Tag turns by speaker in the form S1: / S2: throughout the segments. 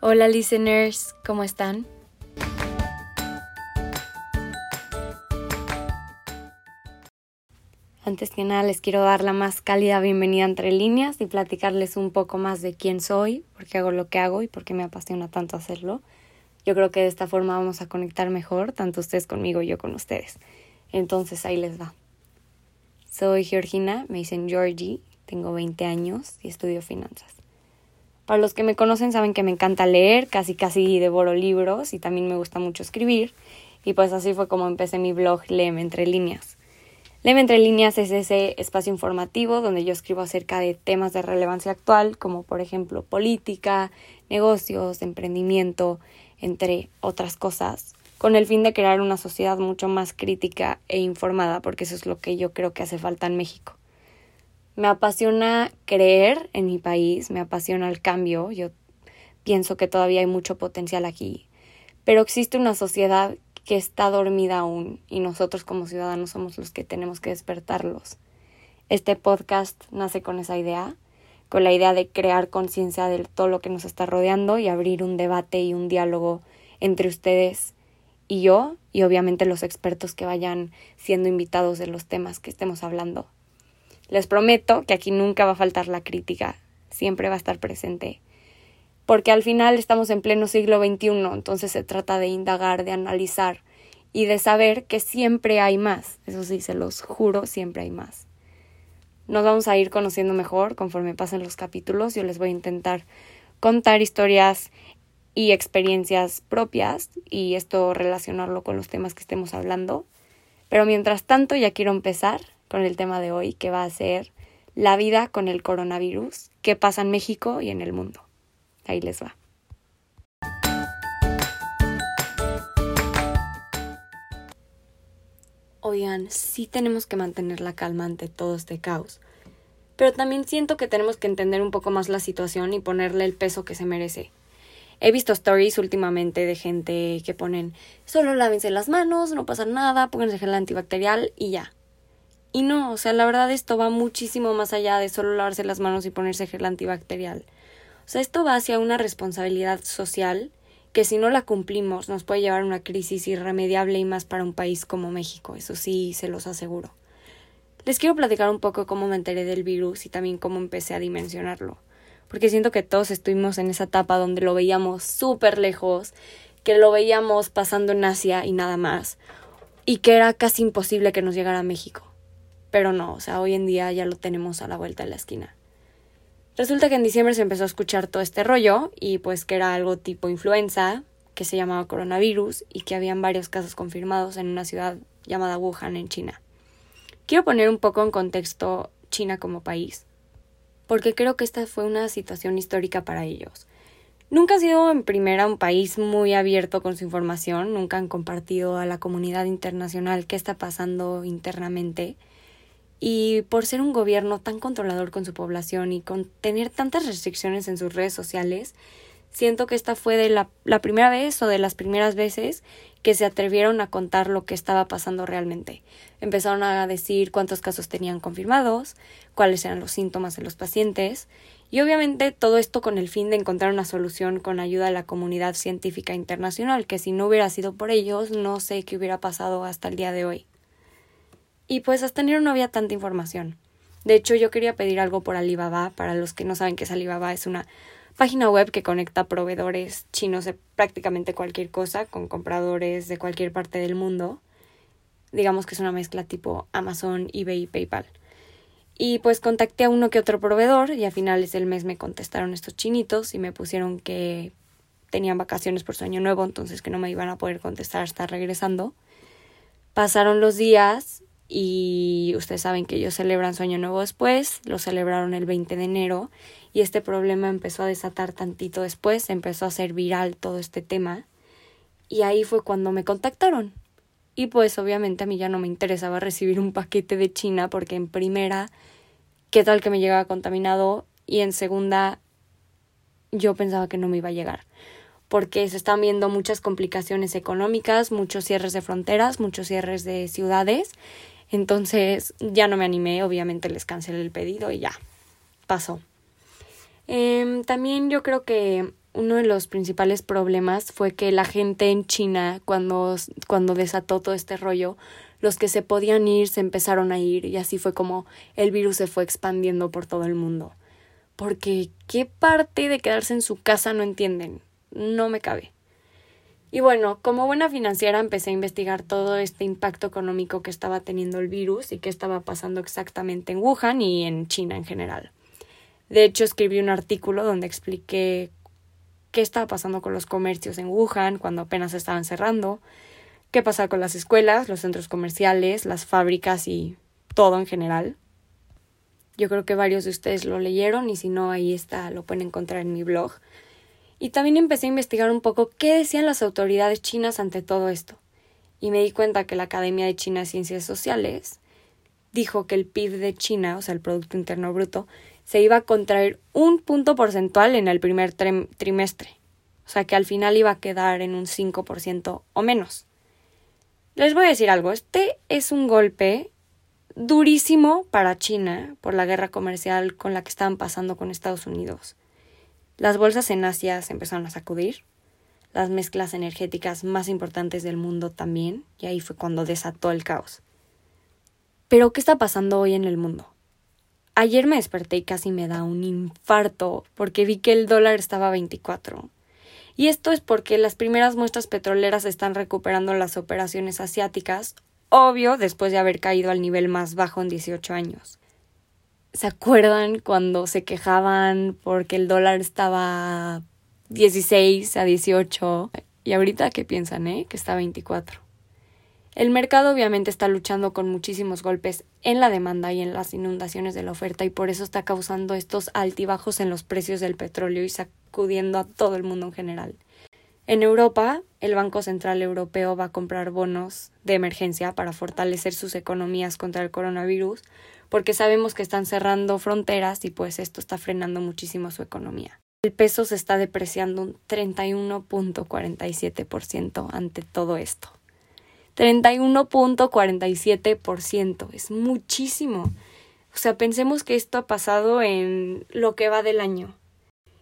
S1: Hola listeners, ¿cómo están? Antes que nada les quiero dar la más cálida bienvenida entre líneas y platicarles un poco más de quién soy, por qué hago lo que hago y por qué me apasiona tanto hacerlo. Yo creo que de esta forma vamos a conectar mejor, tanto ustedes conmigo y yo con ustedes. Entonces ahí les va. Soy Georgina, me dicen Georgie, tengo 20 años y estudio finanzas. Para los que me conocen saben que me encanta leer, casi casi devoro libros y también me gusta mucho escribir. Y pues así fue como empecé mi blog Leme entre líneas. Entre líneas es ese espacio informativo donde yo escribo acerca de temas de relevancia actual, como por ejemplo política, negocios, emprendimiento, entre otras cosas, con el fin de crear una sociedad mucho más crítica e informada, porque eso es lo que yo creo que hace falta en México. Me apasiona creer en mi país, me apasiona el cambio, yo pienso que todavía hay mucho potencial aquí, pero existe una sociedad que está dormida aún y nosotros como ciudadanos somos los que tenemos que despertarlos. Este podcast nace con esa idea, con la idea de crear conciencia de todo lo que nos está rodeando y abrir un debate y un diálogo entre ustedes y yo y obviamente los expertos que vayan siendo invitados de los temas que estemos hablando. Les prometo que aquí nunca va a faltar la crítica, siempre va a estar presente. Porque al final estamos en pleno siglo XXI, entonces se trata de indagar, de analizar y de saber que siempre hay más. Eso sí, se los juro, siempre hay más. Nos vamos a ir conociendo mejor conforme pasen los capítulos. Yo les voy a intentar contar historias y experiencias propias y esto relacionarlo con los temas que estemos hablando. Pero mientras tanto ya quiero empezar con el tema de hoy, que va a ser la vida con el coronavirus, qué pasa en México y en el mundo. Ahí les va. Oigan, sí tenemos que mantener la calma ante todo este caos, pero también siento que tenemos que entender un poco más la situación y ponerle el peso que se merece. He visto stories últimamente de gente que ponen solo lávense las manos, no pasa nada, pónganse gel antibacterial y ya. Y no, o sea, la verdad esto va muchísimo más allá de solo lavarse las manos y ponerse gel antibacterial. O sea, esto va hacia una responsabilidad social que si no la cumplimos nos puede llevar a una crisis irremediable y más para un país como México, eso sí se los aseguro. Les quiero platicar un poco cómo me enteré del virus y también cómo empecé a dimensionarlo, porque siento que todos estuvimos en esa etapa donde lo veíamos súper lejos, que lo veíamos pasando en Asia y nada más, y que era casi imposible que nos llegara a México pero no, o sea, hoy en día ya lo tenemos a la vuelta de la esquina. Resulta que en diciembre se empezó a escuchar todo este rollo y pues que era algo tipo influenza, que se llamaba coronavirus y que habían varios casos confirmados en una ciudad llamada Wuhan en China. Quiero poner un poco en contexto China como país, porque creo que esta fue una situación histórica para ellos. Nunca ha sido en primera un país muy abierto con su información, nunca han compartido a la comunidad internacional qué está pasando internamente y por ser un gobierno tan controlador con su población y con tener tantas restricciones en sus redes sociales, siento que esta fue de la, la, primera vez o de las primeras veces que se atrevieron a contar lo que estaba pasando realmente. Empezaron a decir cuántos casos tenían confirmados, cuáles eran los síntomas de los pacientes, y obviamente todo esto con el fin de encontrar una solución con ayuda de la comunidad científica internacional, que si no hubiera sido por ellos, no sé qué hubiera pasado hasta el día de hoy. Y pues hasta enero no había tanta información. De hecho, yo quería pedir algo por Alibaba. Para los que no saben qué es Alibaba, es una página web que conecta proveedores chinos de prácticamente cualquier cosa con compradores de cualquier parte del mundo. Digamos que es una mezcla tipo Amazon, eBay y PayPal. Y pues contacté a uno que otro proveedor y a finales del mes me contestaron estos chinitos y me pusieron que tenían vacaciones por su año nuevo, entonces que no me iban a poder contestar hasta regresando. Pasaron los días y ustedes saben que ellos celebran su año nuevo después, lo celebraron el 20 de enero y este problema empezó a desatar tantito después, empezó a ser viral todo este tema y ahí fue cuando me contactaron. Y pues obviamente a mí ya no me interesaba recibir un paquete de China porque en primera, ¿qué tal que me llegaba contaminado? Y en segunda, yo pensaba que no me iba a llegar porque se están viendo muchas complicaciones económicas, muchos cierres de fronteras, muchos cierres de ciudades entonces ya no me animé, obviamente les cancelé el pedido y ya, pasó. Em, también yo creo que uno de los principales problemas fue que la gente en China, cuando, cuando desató todo este rollo, los que se podían ir se empezaron a ir y así fue como el virus se fue expandiendo por todo el mundo. Porque qué parte de quedarse en su casa no entienden. No me cabe. Y bueno, como buena financiera empecé a investigar todo este impacto económico que estaba teniendo el virus y qué estaba pasando exactamente en Wuhan y en China en general. De hecho, escribí un artículo donde expliqué qué estaba pasando con los comercios en Wuhan cuando apenas estaban cerrando, qué pasaba con las escuelas, los centros comerciales, las fábricas y todo en general. Yo creo que varios de ustedes lo leyeron y si no, ahí está, lo pueden encontrar en mi blog. Y también empecé a investigar un poco qué decían las autoridades chinas ante todo esto. Y me di cuenta que la Academia de China de Ciencias Sociales dijo que el PIB de China, o sea, el Producto Interno Bruto, se iba a contraer un punto porcentual en el primer trimestre. O sea, que al final iba a quedar en un 5% o menos. Les voy a decir algo, este es un golpe durísimo para China por la guerra comercial con la que estaban pasando con Estados Unidos. Las bolsas en Asia se empezaron a sacudir, las mezclas energéticas más importantes del mundo también, y ahí fue cuando desató el caos. Pero, ¿qué está pasando hoy en el mundo? Ayer me desperté y casi me da un infarto porque vi que el dólar estaba a 24. Y esto es porque las primeras muestras petroleras están recuperando las operaciones asiáticas, obvio después de haber caído al nivel más bajo en 18 años. ¿Se acuerdan cuando se quejaban porque el dólar estaba 16 a 18? Y ahorita, ¿qué piensan, eh? Que está a 24. El mercado obviamente está luchando con muchísimos golpes en la demanda y en las inundaciones de la oferta y por eso está causando estos altibajos en los precios del petróleo y sacudiendo a todo el mundo en general. En Europa, el Banco Central Europeo va a comprar bonos de emergencia para fortalecer sus economías contra el coronavirus, porque sabemos que están cerrando fronteras y pues esto está frenando muchísimo su economía. El peso se está depreciando un 31.47% ante todo esto. 31.47%, es muchísimo. O sea, pensemos que esto ha pasado en lo que va del año.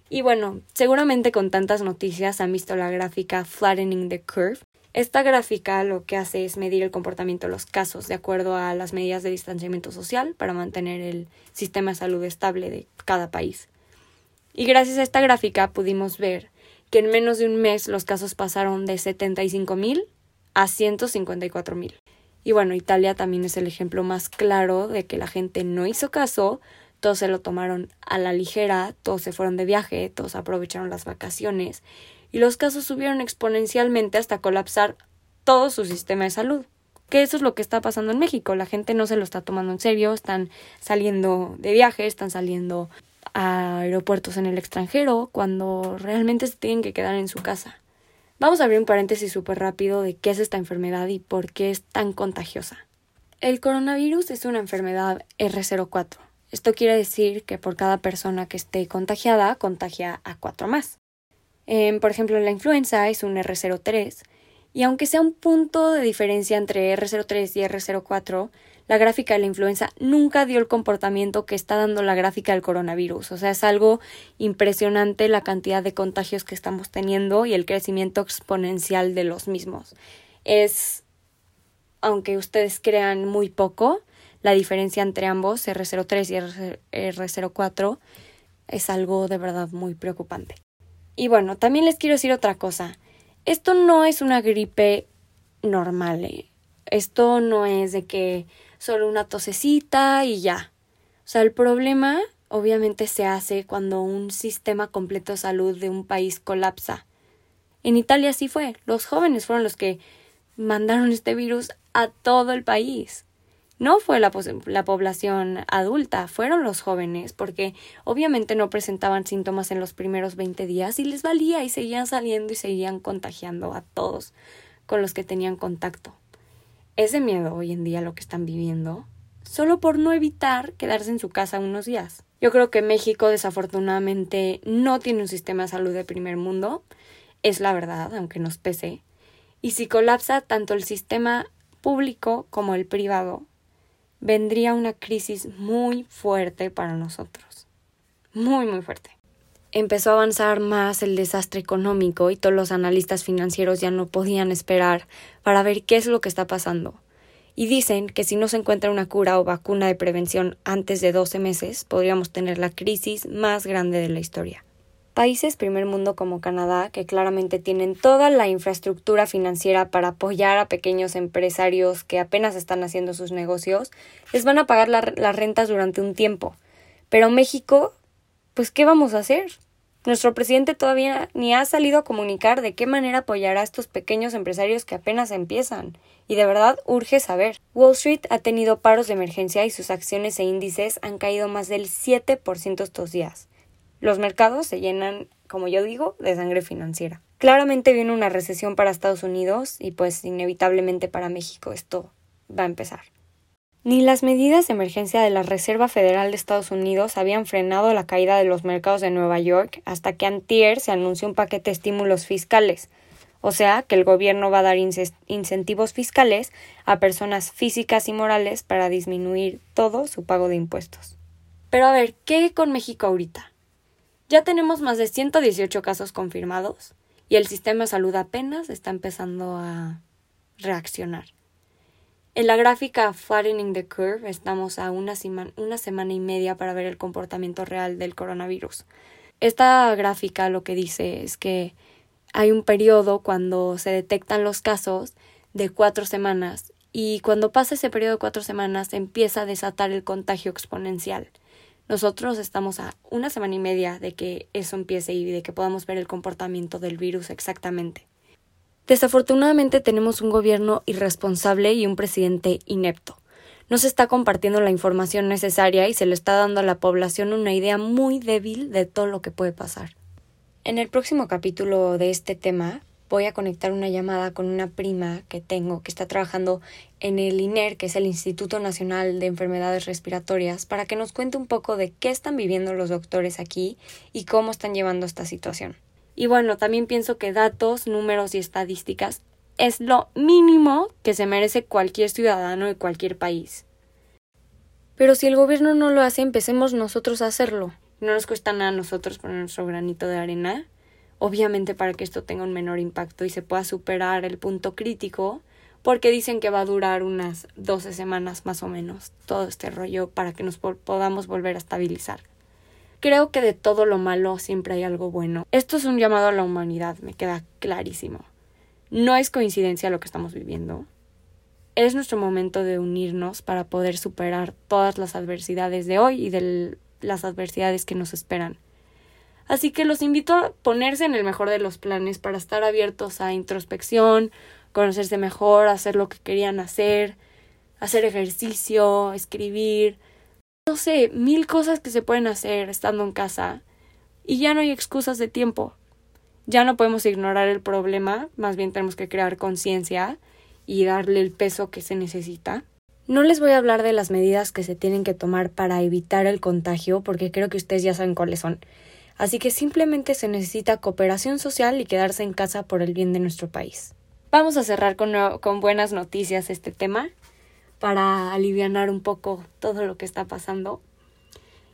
S1: Y bueno, seguramente con tantas noticias han visto la gráfica Flattening the Curve, esta gráfica lo que hace es medir el comportamiento de los casos de acuerdo a las medidas de distanciamiento social para mantener el sistema de salud estable de cada país. Y gracias a esta gráfica pudimos ver que en menos de un mes los casos pasaron de 75.000 a 154.000. Y bueno, Italia también es el ejemplo más claro de que la gente no hizo caso, todos se lo tomaron a la ligera, todos se fueron de viaje, todos aprovecharon las vacaciones y los casos subieron exponencialmente hasta colapsar todo su sistema de salud. Que eso es lo que está pasando en México. La gente no se lo está tomando en serio, están saliendo de viaje, están saliendo a aeropuertos en el extranjero cuando realmente se tienen que quedar en su casa. Vamos a abrir un paréntesis súper rápido de qué es esta enfermedad y por qué es tan contagiosa. El coronavirus es una enfermedad R04. Esto quiere decir que por cada persona que esté contagiada, contagia a cuatro más. Em, por ejemplo, la influenza es un R03 y aunque sea un punto de diferencia entre R03 y R04, la gráfica de la influenza nunca dio el comportamiento que está dando la gráfica del coronavirus. O sea, es algo impresionante la cantidad de contagios que estamos teniendo y el crecimiento exponencial de los mismos. Es, aunque ustedes crean muy poco, la diferencia entre ambos, R03 y R04, es algo de verdad muy preocupante. Y bueno, también les quiero decir otra cosa. Esto no es una gripe normal. ¿eh? Esto no es de que solo una tosecita y ya. O sea, el problema obviamente se hace cuando un sistema completo de salud de un país colapsa. En Italia sí fue. Los jóvenes fueron los que mandaron este virus a todo el país no fue la, la, población adulta, fueron los jóvenes, porque obviamente no presentaban síntomas en los primeros 20 días y les valía y seguían saliendo y seguían contagiando a todos con los que tenían contacto. Ese miedo hoy en día lo que están viviendo, solo por no evitar quedarse en su casa unos días. Yo creo que México desafortunadamente no tiene un sistema de salud de primer mundo, es la verdad, aunque nos pese, y si colapsa tanto el sistema público como el privado, vendría una crisis muy fuerte para nosotros. Muy, muy fuerte. empezó a avanzar más el desastre económico y todos los analistas financieros ya no podían esperar para ver qué es lo que está pasando. Y dicen que si no se encuentra una cura o vacuna de prevención antes de 12 meses, podríamos tener la crisis más grande de la historia. Países primer mundo como Canadá, que claramente tienen toda la infraestructura financiera para apoyar a pequeños empresarios que apenas están haciendo sus negocios, les van a pagar las rentas durante un tiempo. Pero México, pues ¿qué vamos a hacer? Nuestro presidente todavía ni ha salido a comunicar de qué manera apoyará a estos pequeños empresarios que apenas empiezan. Y de verdad urge saber. Wall Street ha tenido paros de emergencia y sus acciones e índices han caído más del 7% estos días. Los mercados se llenan, como yo digo, de sangre financiera. Claramente viene una recesión para Estados Unidos y pues inevitablemente para México esto va a empezar. Ni las medidas de emergencia de la Reserva Federal de Estados Unidos habían frenado la caída de los mercados de Nueva York hasta que antier se anunció un paquete de estímulos fiscales, o sea que el gobierno va a dar incentivos fiscales a personas físicas y morales para disminuir todo su pago de impuestos. Pero a ver, ¿qué con México ahorita? Ya tenemos más de 118 casos confirmados y el sistema de salud apenas está empezando a reaccionar. En la gráfica Flattening the Curve estamos a una, una semana y media para ver el comportamiento real del coronavirus. Esta gráfica lo que dice es que hay un periodo cuando se detectan los casos de cuatro semanas y cuando pasa ese periodo de cuatro semanas empieza a desatar el contagio exponencial. Nosotros estamos a una semana y media de que eso empiece y de que podamos ver el comportamiento del virus exactamente. Desafortunadamente tenemos un gobierno irresponsable y un presidente inepto. No se está compartiendo la información necesaria y se le está dando a la población una idea muy débil de todo lo que puede pasar. En el próximo capítulo de este tema voy a conectar una llamada con una prima que tengo que está trabajando en el INER, que es el Instituto Nacional de Enfermedades Respiratorias, para que nos cuente un poco de qué están viviendo los doctores aquí y cómo están llevando esta situación. Y bueno, también pienso que datos, números y estadísticas es lo mínimo que se merece cualquier ciudadano de cualquier país. Pero si el gobierno no lo hace, empecemos nosotros a hacerlo. No nos cuesta nada a nosotros poner nuestro granito de arena obviamente para que esto tenga un menor impacto y se pueda superar el punto crítico, porque dicen que va a durar unas 12 semanas más o menos todo este rollo para que nos podamos volver a estabilizar. Creo que de todo lo malo siempre hay algo bueno. Esto es un llamado a la humanidad, me queda clarísimo. No es coincidencia lo que estamos viviendo. Es nuestro momento de unirnos para poder superar todas las adversidades de hoy y de las adversidades que nos esperan. Así que los invito a ponerse en el mejor de los planes para estar abiertos a introspección, conocerse mejor, hacer lo que querían hacer, hacer ejercicio, escribir, no sé, mil cosas que se pueden hacer estando en casa. Y ya no hay excusas de tiempo. Ya no podemos ignorar el problema, más bien tenemos que crear conciencia y darle el peso que se necesita. No les voy a hablar de las medidas que se tienen que tomar para evitar el contagio, porque creo que ustedes ya saben cuáles son. Así que simplemente se necesita cooperación social y quedarse en casa por el bien de nuestro país. Vamos a cerrar con, con buenas noticias este tema para aliviar un poco todo lo que está pasando.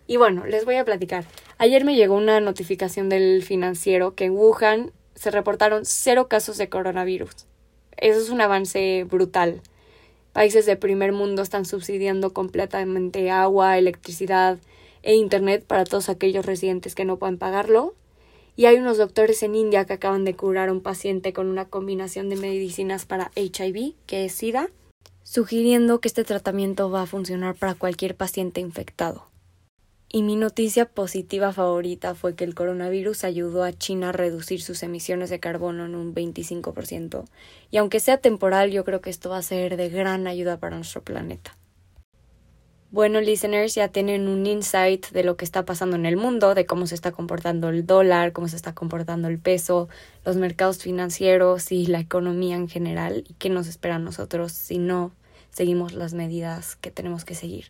S1: Y bueno, les voy a platicar. Ayer me llegó una notificación del financiero que en Wuhan se reportaron cero casos de coronavirus. Eso es un avance brutal. Países de primer mundo están subsidiando completamente agua, electricidad, e Internet para todos aquellos residentes que no pueden pagarlo. Y hay unos doctores en India que acaban de curar a un paciente con una combinación de medicinas para HIV, que es SIDA, sugiriendo que este tratamiento va a funcionar para cualquier paciente infectado. Y mi noticia positiva favorita fue que el coronavirus ayudó a China a reducir sus emisiones de carbono en un 25%. Y aunque sea temporal, yo creo que esto va a ser de gran ayuda para nuestro planeta. Bueno, listeners, ya tienen un insight de lo que está pasando en el mundo, de cómo se está comportando el dólar, cómo se está comportando el peso, los mercados financieros y la economía en general y qué nos espera a nosotros si no seguimos las medidas que tenemos que seguir.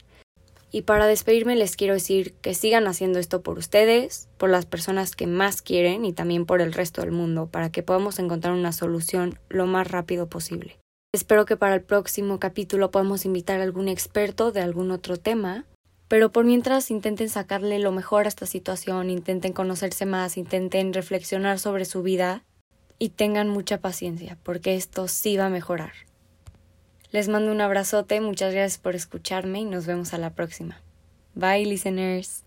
S1: Y para despedirme les quiero decir que sigan haciendo esto por ustedes, por las personas que más quieren y también por el resto del mundo, para que podamos encontrar una solución lo más rápido posible. Espero que para el próximo capítulo podamos invitar a algún experto de algún otro tema pero por mientras intenten sacarle lo mejor a esta situación, intenten conocerse más, intenten reflexionar sobre su vida y tengan mucha paciencia, porque esto sí va a mejorar. Les mando un abrazote, muchas gracias por escucharme y nos vemos a la próxima. Bye, listeners.